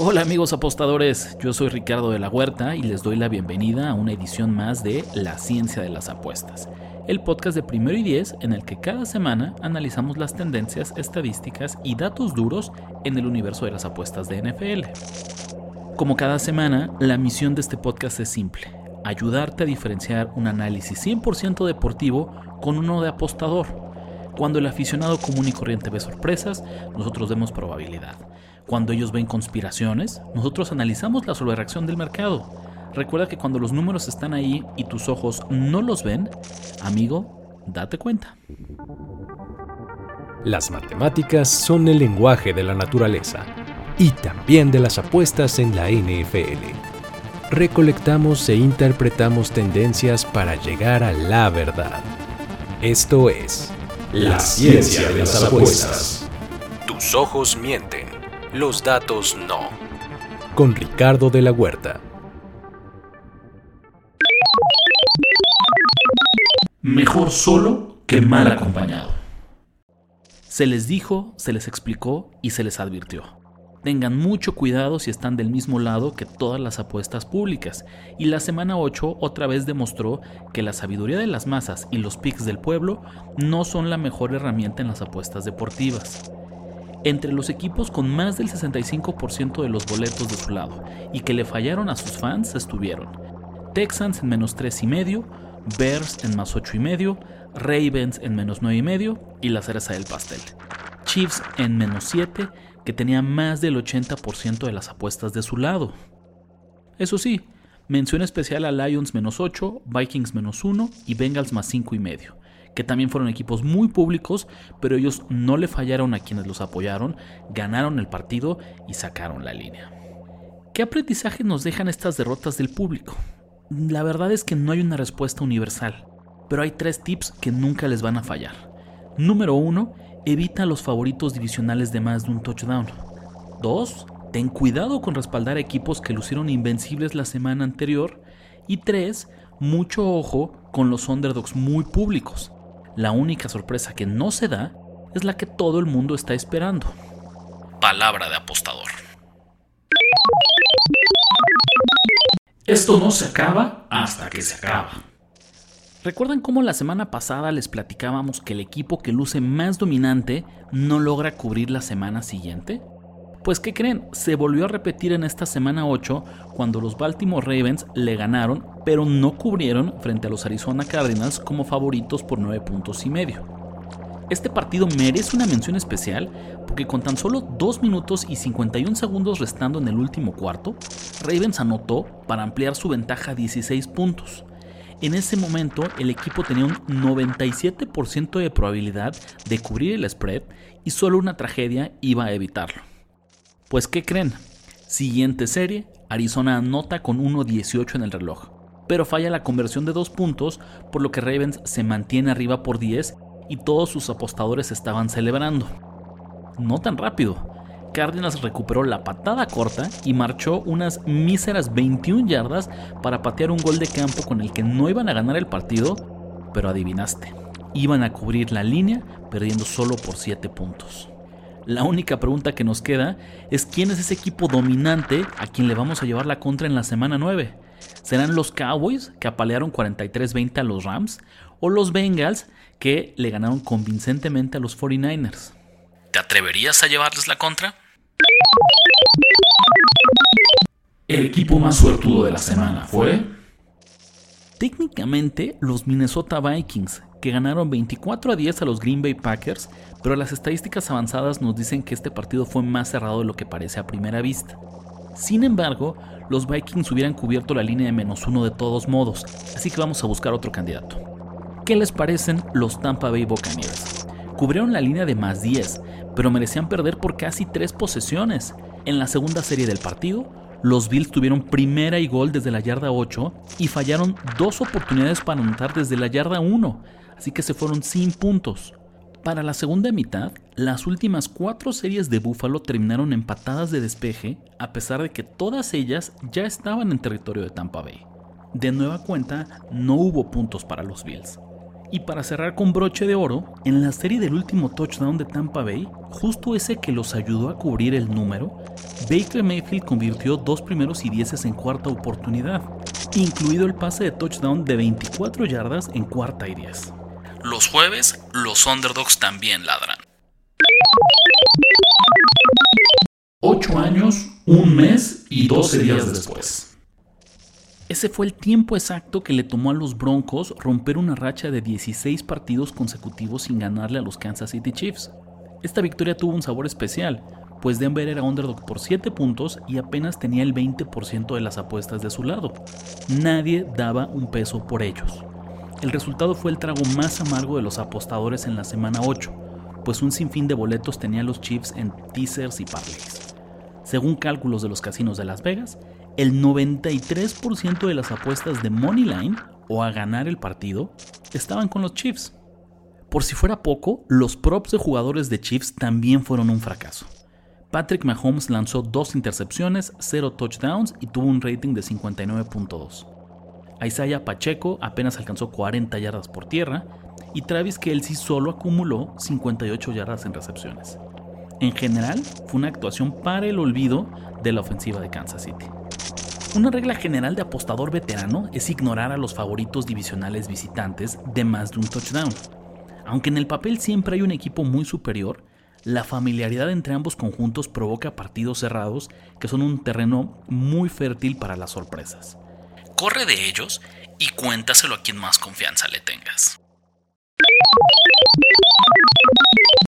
Hola amigos apostadores, yo soy Ricardo de la Huerta y les doy la bienvenida a una edición más de La Ciencia de las Apuestas, el podcast de primero y diez en el que cada semana analizamos las tendencias, estadísticas y datos duros en el universo de las apuestas de NFL. Como cada semana, la misión de este podcast es simple, ayudarte a diferenciar un análisis 100% deportivo con uno de apostador. Cuando el aficionado común y corriente ve sorpresas, nosotros vemos probabilidad. Cuando ellos ven conspiraciones, nosotros analizamos la sobrereacción del mercado. Recuerda que cuando los números están ahí y tus ojos no los ven, amigo, date cuenta. Las matemáticas son el lenguaje de la naturaleza y también de las apuestas en la NFL. Recolectamos e interpretamos tendencias para llegar a la verdad. Esto es la ciencia de las apuestas. Tus ojos mienten los datos no. Con Ricardo de la Huerta. Mejor solo que mal acompañado. Se les dijo, se les explicó y se les advirtió. Tengan mucho cuidado si están del mismo lado que todas las apuestas públicas, y la semana 8 otra vez demostró que la sabiduría de las masas y los picks del pueblo no son la mejor herramienta en las apuestas deportivas entre los equipos con más del 65% de los boletos de su lado y que le fallaron a sus fans estuvieron Texans en menos 3,5, Bears en más 8,5, Ravens en menos 9,5 y la cereza del pastel. Chiefs en menos 7, que tenía más del 80% de las apuestas de su lado. Eso sí, mención especial a Lions menos 8, Vikings menos 1 y Bengals más 5,5 que también fueron equipos muy públicos, pero ellos no le fallaron a quienes los apoyaron, ganaron el partido y sacaron la línea. ¿Qué aprendizaje nos dejan estas derrotas del público? La verdad es que no hay una respuesta universal, pero hay tres tips que nunca les van a fallar. Número 1. Evita los favoritos divisionales de más de un touchdown. 2. Ten cuidado con respaldar equipos que lucieron invencibles la semana anterior. Y 3. Mucho ojo con los underdogs muy públicos. La única sorpresa que no se da es la que todo el mundo está esperando. Palabra de apostador. Esto no se acaba hasta que se acaba. ¿Recuerdan cómo la semana pasada les platicábamos que el equipo que luce más dominante no logra cubrir la semana siguiente? Pues ¿qué creen? Se volvió a repetir en esta semana 8 cuando los Baltimore Ravens le ganaron, pero no cubrieron frente a los Arizona Cardinals como favoritos por 9 puntos y medio. Este partido merece una mención especial porque con tan solo 2 minutos y 51 segundos restando en el último cuarto, Ravens anotó para ampliar su ventaja a 16 puntos. En ese momento el equipo tenía un 97% de probabilidad de cubrir el spread y solo una tragedia iba a evitarlo. Pues ¿qué creen? Siguiente serie, Arizona anota con 1.18 en el reloj, pero falla la conversión de dos puntos, por lo que Ravens se mantiene arriba por 10 y todos sus apostadores estaban celebrando. No tan rápido. Cardinals recuperó la patada corta y marchó unas míseras 21 yardas para patear un gol de campo con el que no iban a ganar el partido, pero adivinaste, iban a cubrir la línea perdiendo solo por 7 puntos. La única pregunta que nos queda es quién es ese equipo dominante a quien le vamos a llevar la contra en la semana 9. ¿Serán los Cowboys que apalearon 43-20 a los Rams o los Bengals que le ganaron convincentemente a los 49ers? ¿Te atreverías a llevarles la contra? El equipo más suertudo de la semana fue... Técnicamente los Minnesota Vikings, que ganaron 24 a 10 a los Green Bay Packers, pero las estadísticas avanzadas nos dicen que este partido fue más cerrado de lo que parece a primera vista. Sin embargo, los Vikings hubieran cubierto la línea de menos uno de todos modos, así que vamos a buscar otro candidato. ¿Qué les parecen los Tampa Bay Buccaneers? Cubrieron la línea de más 10, pero merecían perder por casi 3 posesiones. En la segunda serie del partido, los Bills tuvieron primera y gol desde la yarda 8 y fallaron dos oportunidades para anotar desde la yarda 1, así que se fueron sin puntos. Para la segunda mitad, las últimas cuatro series de Buffalo terminaron empatadas de despeje, a pesar de que todas ellas ya estaban en territorio de Tampa Bay. De nueva cuenta, no hubo puntos para los Bills. Y para cerrar con broche de oro, en la serie del último touchdown de Tampa Bay, justo ese que los ayudó a cubrir el número, Baker Mayfield convirtió dos primeros y dieces en cuarta oportunidad, incluido el pase de touchdown de 24 yardas en cuarta y 10. Los jueves, los underdogs también ladran. 8 años, un mes y 12 días después. Ese fue el tiempo exacto que le tomó a los Broncos romper una racha de 16 partidos consecutivos sin ganarle a los Kansas City Chiefs. Esta victoria tuvo un sabor especial, pues Denver era underdog por 7 puntos y apenas tenía el 20% de las apuestas de su lado. Nadie daba un peso por ellos. El resultado fue el trago más amargo de los apostadores en la semana 8, pues un sinfín de boletos tenía los Chiefs en teasers y parlays. Según cálculos de los casinos de Las Vegas, el 93% de las apuestas de Moneyline o a ganar el partido estaban con los Chiefs. Por si fuera poco, los props de jugadores de Chiefs también fueron un fracaso. Patrick Mahomes lanzó dos intercepciones, cero touchdowns y tuvo un rating de 59.2. Isaiah Pacheco apenas alcanzó 40 yardas por tierra y Travis Kelsey solo acumuló 58 yardas en recepciones. En general, fue una actuación para el olvido de la ofensiva de Kansas City. Una regla general de apostador veterano es ignorar a los favoritos divisionales visitantes de más de un touchdown. Aunque en el papel siempre hay un equipo muy superior, la familiaridad entre ambos conjuntos provoca partidos cerrados que son un terreno muy fértil para las sorpresas. Corre de ellos y cuéntaselo a quien más confianza le tengas.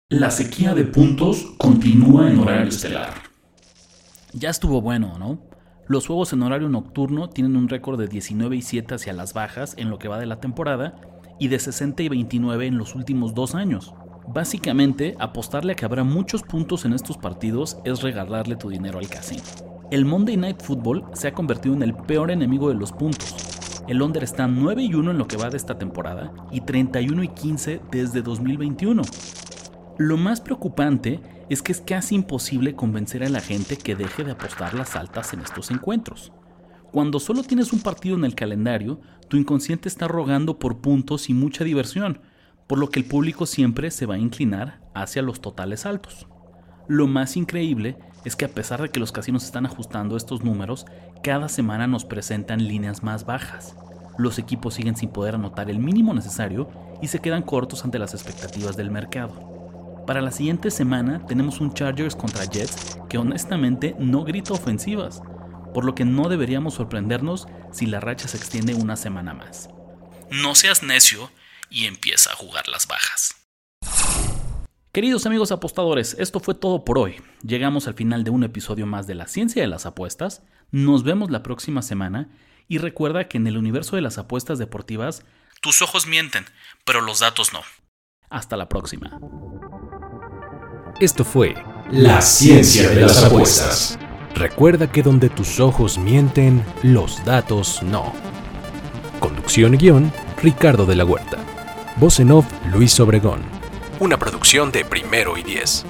La sequía de puntos continúa en horario estelar. Ya estuvo bueno, ¿no? Los juegos en horario nocturno tienen un récord de 19 y 7 hacia las bajas en lo que va de la temporada y de 60 y 29 en los últimos dos años. Básicamente, apostarle a que habrá muchos puntos en estos partidos es regalarle tu dinero al casino. El Monday Night Football se ha convertido en el peor enemigo de los puntos. El under está 9 y 1 en lo que va de esta temporada y 31 y 15 desde 2021. Lo más preocupante es que es casi imposible convencer a la gente que deje de apostar las altas en estos encuentros. Cuando solo tienes un partido en el calendario, tu inconsciente está rogando por puntos y mucha diversión, por lo que el público siempre se va a inclinar hacia los totales altos. Lo más increíble es que a pesar de que los casinos están ajustando estos números, cada semana nos presentan líneas más bajas. Los equipos siguen sin poder anotar el mínimo necesario y se quedan cortos ante las expectativas del mercado. Para la siguiente semana tenemos un Chargers contra Jets que honestamente no grita ofensivas, por lo que no deberíamos sorprendernos si la racha se extiende una semana más. No seas necio y empieza a jugar las bajas. Queridos amigos apostadores, esto fue todo por hoy. Llegamos al final de un episodio más de la ciencia de las apuestas. Nos vemos la próxima semana y recuerda que en el universo de las apuestas deportivas, tus ojos mienten, pero los datos no. Hasta la próxima. Esto fue La Ciencia de las Apuestas. Recuerda que donde tus ojos mienten, los datos no. Conducción y guion, Ricardo de la Huerta. Voz en off, Luis Obregón. Una producción de Primero y Diez.